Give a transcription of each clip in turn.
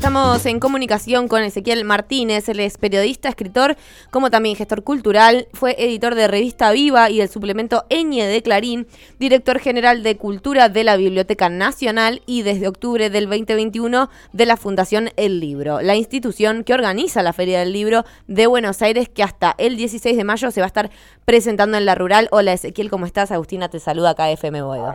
Estamos en comunicación con Ezequiel Martínez, él es periodista, escritor, como también gestor cultural, fue editor de Revista Viva y el suplemento Eñe de Clarín, director general de Cultura de la Biblioteca Nacional y desde octubre del 2021 de la Fundación El Libro, la institución que organiza la Feria del Libro de Buenos Aires que hasta el 16 de mayo se va a estar presentando en la rural. Hola Ezequiel, ¿cómo estás? Agustina te saluda acá FM Boedo.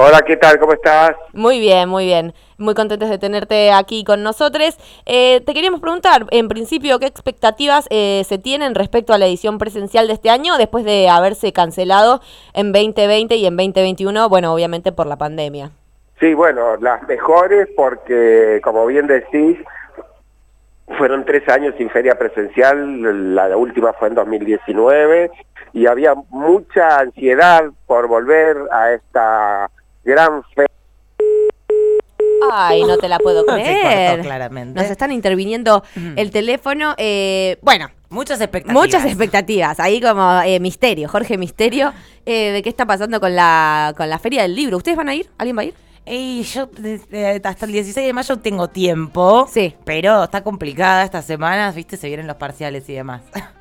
Hola, ¿qué tal? ¿Cómo estás? Muy bien, muy bien. Muy contentos de tenerte aquí con nosotros. Eh, te queríamos preguntar, en principio, ¿qué expectativas eh, se tienen respecto a la edición presencial de este año después de haberse cancelado en 2020 y en 2021, bueno, obviamente por la pandemia? Sí, bueno, las mejores porque, como bien decís, fueron tres años sin feria presencial, la última fue en 2019 y había mucha ansiedad por volver a esta gran fe. Ay, no te la puedo creer. claramente. Nos están interviniendo el teléfono. Eh, bueno, Muchas expectativas. muchas expectativas. Ahí como eh, misterio, Jorge Misterio, eh, de qué está pasando con la, con la Feria del Libro. ¿Ustedes van a ir? ¿Alguien va a ir? Y yo hasta el 16 de mayo tengo tiempo. Sí. Pero está complicada estas semanas, viste, se vienen los parciales y demás.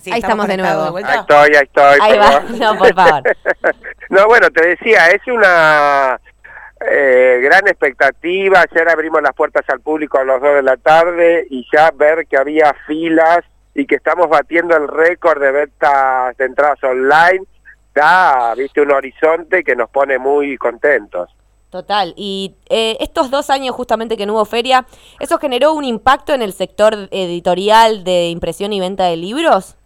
Sí, Ahí estamos de nuevo. Ahí estoy, ahí estoy. Ahí va. No, por favor. no, bueno, te decía, es una eh, gran expectativa. Ayer abrimos las puertas al público a las 2 de la tarde y ya ver que había filas y que estamos batiendo el récord de ventas de entradas online, da, viste, un horizonte que nos pone muy contentos. Total. Y eh, estos dos años justamente que no hubo feria, ¿eso generó un impacto en el sector editorial de impresión y venta de libros?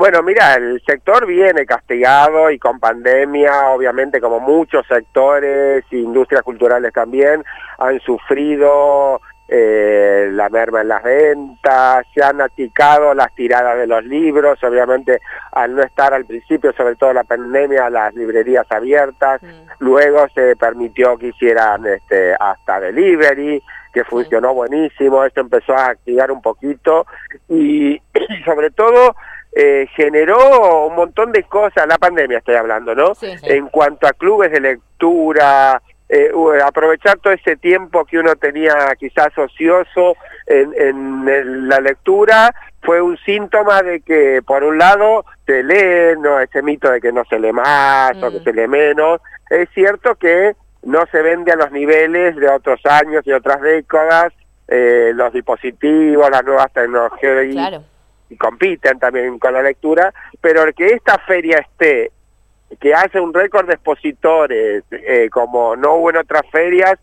Bueno, mira, el sector viene castigado y con pandemia, obviamente como muchos sectores, industrias culturales también, han sufrido eh, la merma en las ventas, se han achicado las tiradas de los libros, obviamente al no estar al principio, sobre todo la pandemia, las librerías abiertas, luego se permitió que hicieran este, hasta delivery, que funcionó buenísimo, esto empezó a activar un poquito y, y sobre todo eh, generó un montón de cosas, la pandemia estoy hablando, ¿no? Sí, sí. En cuanto a clubes de lectura, eh, aprovechar todo ese tiempo que uno tenía quizás ocioso en, en la lectura fue un síntoma de que por un lado se lee, no ese mito de que no se lee más o que Mm. se lee menos, es cierto que no se vende a los niveles de otros años y otras décadas, eh, los dispositivos, las nuevas tecnologías Claro. Y compiten también con la lectura, pero que esta feria esté, que hace un récord de expositores, eh, como no hubo en otras ferias,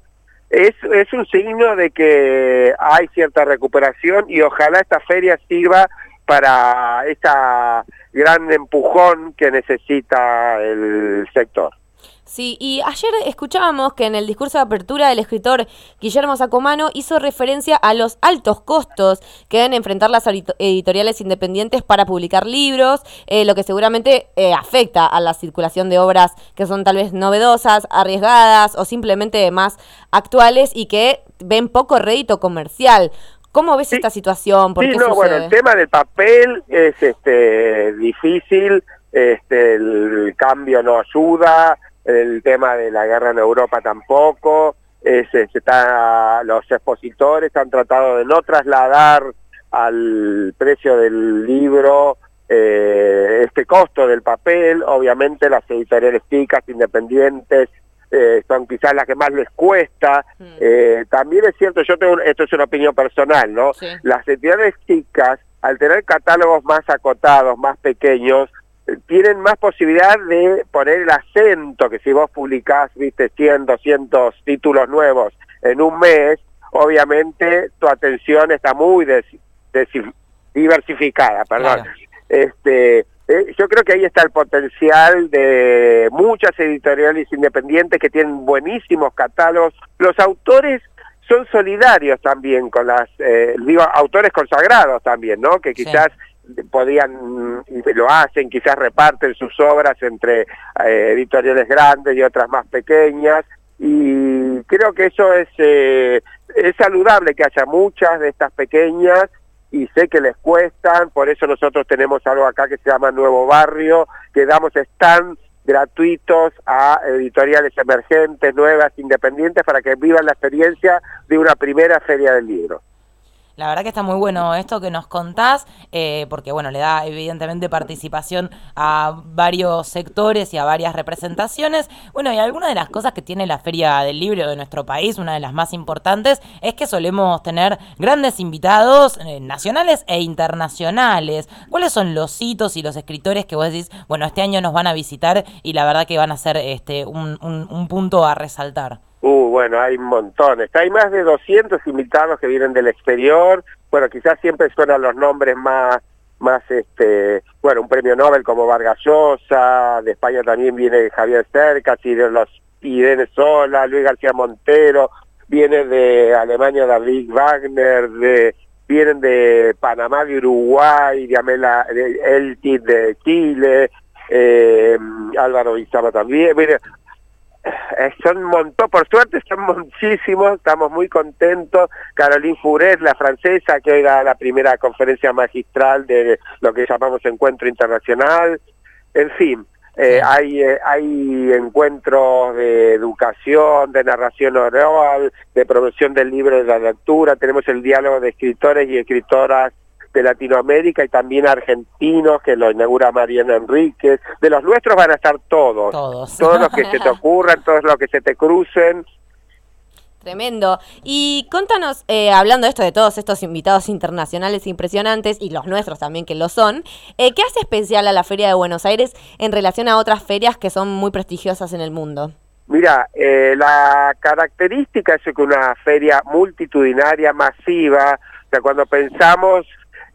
es, es un signo de que hay cierta recuperación y ojalá esta feria sirva para esta gran empujón que necesita el sector. Sí, y ayer escuchábamos que en el discurso de apertura el escritor Guillermo Sacomano hizo referencia a los altos costos que deben enfrentar las edito- editoriales independientes para publicar libros, eh, lo que seguramente eh, afecta a la circulación de obras que son tal vez novedosas, arriesgadas o simplemente más actuales y que ven poco rédito comercial. ¿Cómo ves Sí. esta situación? ¿Por Sí, qué no, bueno, el tema del papel es este difícil, este el cambio no ayuda, el tema de la guerra en Europa tampoco, es, es- está, los expositores han tratado de no trasladar al precio del libro eh, este costo del papel, obviamente las editoriales chicas, independientes, eh, son quizás las que más les cuesta. Mm. Eh, también es cierto, yo tengo, esto es una opinión personal, ¿no? Sí. Las editoriales chicas, al tener catálogos más acotados, más pequeños, tienen más posibilidad de poner el acento, que si vos publicás, viste, 100, 200 títulos nuevos en un mes, obviamente tu atención está muy des- diversificada, perdón. Claro. Este, eh, yo creo que ahí está el potencial de muchas editoriales independientes que tienen buenísimos catálogos. Los autores son solidarios también con las, eh, digo, autores consagrados también, ¿no? Que Sí. Podían, y lo hacen, quizás reparten sus obras entre eh, editoriales grandes y otras más pequeñas. Y creo que eso es, eh, es saludable que haya muchas de estas pequeñas y sé que les cuestan, por eso nosotros tenemos algo acá que se llama Nuevo Barrio, que damos stand gratuitos a editoriales emergentes, nuevas, independientes, para que vivan la experiencia de una primera feria del libro. La verdad que está muy bueno esto que nos contás, eh, porque bueno, le da evidentemente participación a varios sectores y a varias representaciones. Bueno, y alguna de las cosas que tiene la Feria del Libro de nuestro país, una de las más importantes, es que solemos tener grandes invitados eh, nacionales e internacionales. ¿Cuáles son los hitos y los escritores que vos decís, bueno, este año nos van a visitar y la verdad que van a ser este, un, un punto a resaltar? Uh, bueno, hay montones. Hay más de 200 invitados que vienen del exterior. Bueno, quizás siempre suenan los nombres más, más este, bueno, un premio Nobel como Vargas Llosa, de España también viene Javier Cercas y de los Irene Sola, Luis García Montero, viene de Alemania David Wagner, de vienen de Panamá, de Uruguay, de Amela de de Chile, eh, Álvaro Izama también. Mire, eh, son montó, por suerte son muchísimos, estamos muy contentos. Caroline Furet, la francesa, que era la primera conferencia magistral de lo que llamamos Encuentro Internacional. En fin, eh, hay, eh, hay encuentros de educación, de narración oral, de promoción del libro de la lectura, tenemos el diálogo de escritores y escritoras de Latinoamérica y también argentinos, que lo inaugura Mariana Enríquez. De los nuestros van a estar todos. Todos. Todos los que se te ocurran, todos los que se te crucen. Tremendo. Y contanos, eh, hablando de esto de todos estos invitados internacionales impresionantes y los nuestros también que lo son, eh, ¿qué hace especial a la Feria de Buenos Aires en relación a otras ferias que son muy prestigiosas en el mundo? Mira, eh, la característica es que una feria multitudinaria, masiva, o sea, cuando pensamos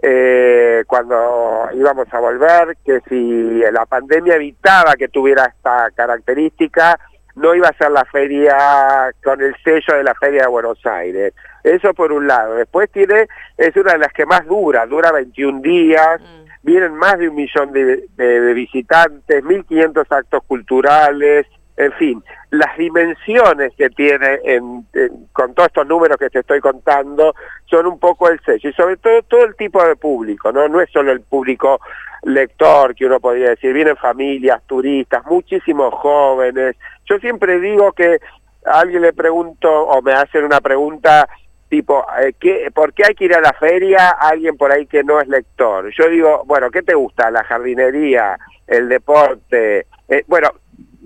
eh, cuando íbamos a volver, que si la pandemia evitaba que tuviera esta característica, no iba a ser la feria con el sello de la Feria de Buenos Aires. Eso por un lado. Después tiene, es una de las que más dura, dura 21 días, mm. vienen más de un millón de, de, de visitantes, 1.500 actos culturales, en fin, las dimensiones que tiene en, con todos estos números que te estoy contando son un poco el sello y sobre todo todo el tipo de público, no no es solo el público lector que uno podría decir, vienen familias, turistas, muchísimos jóvenes. Yo siempre digo que a alguien le pregunto o me hacen una pregunta tipo, eh, ¿qué, ¿por qué hay que ir a la feria alguien por ahí que no es lector? Yo digo, bueno, ¿qué te gusta? La jardinería, el deporte. Eh, bueno,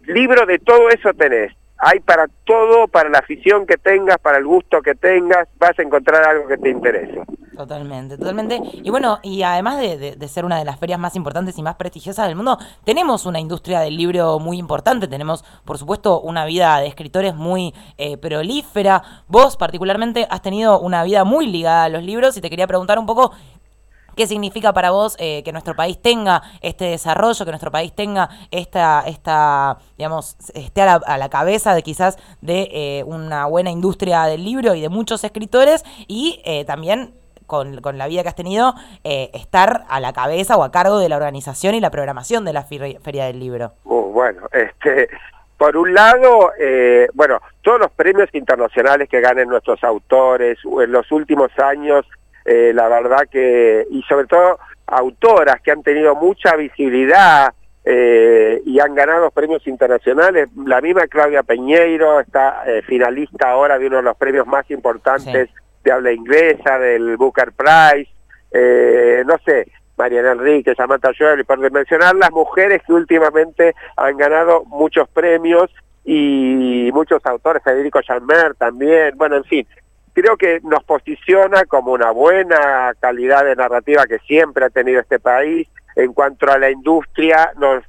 libro de todo eso tenés. Hay para todo, para la afición que tengas, para el gusto que tengas, vas a encontrar algo que te interese. Totalmente, totalmente. Y bueno, y además de, de, ser una de las ferias más importantes y más prestigiosas del mundo, tenemos una industria del libro muy importante, tenemos, por supuesto, una vida de escritores muy eh, prolífera. Vos particularmente has tenido una vida muy ligada a los libros y te quería preguntar un poco qué significa para vos eh, que nuestro país tenga este desarrollo, que nuestro país tenga esta, esta digamos, esté a la, cabeza de quizás de eh, una buena industria del libro y de muchos escritores y eh, también con, con, la vida que has tenido, estar a la cabeza o a cargo de la organización y la programación de la Feria del Libro. Uh, bueno, este, por un lado, bueno, todos los premios internacionales que ganen nuestros autores en los últimos años eh, la verdad que, y sobre todo autoras que han tenido mucha visibilidad eh, y han ganado premios internacionales. La misma Claudia Peñeiro está eh, finalista ahora de uno de los premios más importantes de habla inglesa, del Booker Prize. no sé, Mariana Enrique, Samantha Joel, por mencionar las mujeres que últimamente han ganado muchos premios y muchos autores, Federico Chalmer también, bueno, en fin, creo que nos posiciona como una buena calidad de narrativa que siempre ha tenido este país. En cuanto a la industria, nos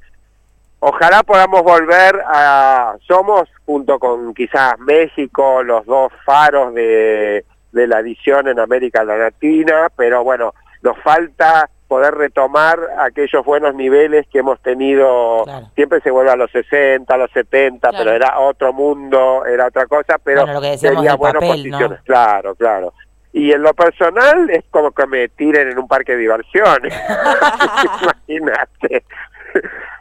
ojalá podamos volver a somos junto con quizás México los dos faros de, de la edición en América Latina, pero bueno, nos falta poder retomar aquellos buenos niveles que hemos tenido, siempre se vuelve a los 60, a los 70, pero era otro mundo, era otra cosa, pero tenía buenas posiciones, claro, claro. Y en lo personal es como que me tiren en un parque de diversiones, imagínate.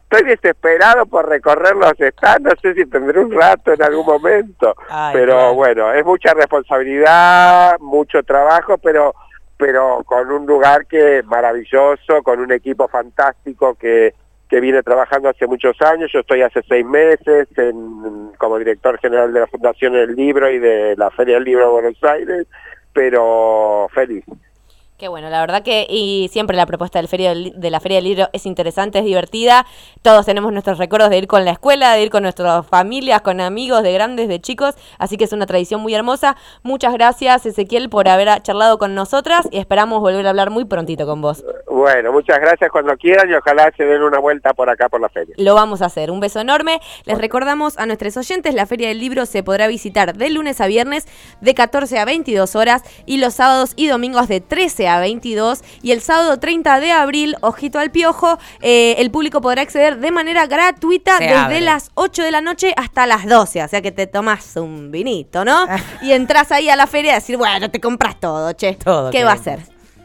Estoy desesperado por recorrer los stands, no sé si tendré un rato en algún momento, pero bueno, es mucha responsabilidad, mucho trabajo, pero pero con un lugar que maravilloso, con un equipo fantástico que, que viene trabajando hace muchos años. Yo estoy hace seis meses como director general de la Fundación del Libro y de la Feria del Libro de Buenos Aires, pero feliz. Qué bueno, la verdad que y siempre la propuesta del feria de la Feria del Libro es interesante, es divertida. Todos tenemos nuestros recuerdos de ir con la escuela, de ir con nuestras familias, con amigos, de grandes, de chicos. Así que es una tradición muy hermosa. Muchas gracias, Ezequiel, por haber charlado con nosotras y esperamos volver a hablar muy prontito con vos. Bueno, muchas gracias cuando quieran y ojalá se den una vuelta por acá por la feria. Lo vamos a hacer. Un beso enorme. Les recordamos a nuestros oyentes, la Feria del Libro se podrá visitar de lunes a viernes de 14 a 22 horas y los sábados y domingos de 13 a 22 y el sábado 30 de abril, ojito al piojo, eh, el público podrá acceder de manera gratuita desde las 8 de la noche hasta las 12, o sea que te tomas un vinito, ¿no? y entras ahí a la feria y decir, bueno, te compras todo, che. Todo, ¿Qué va a ser?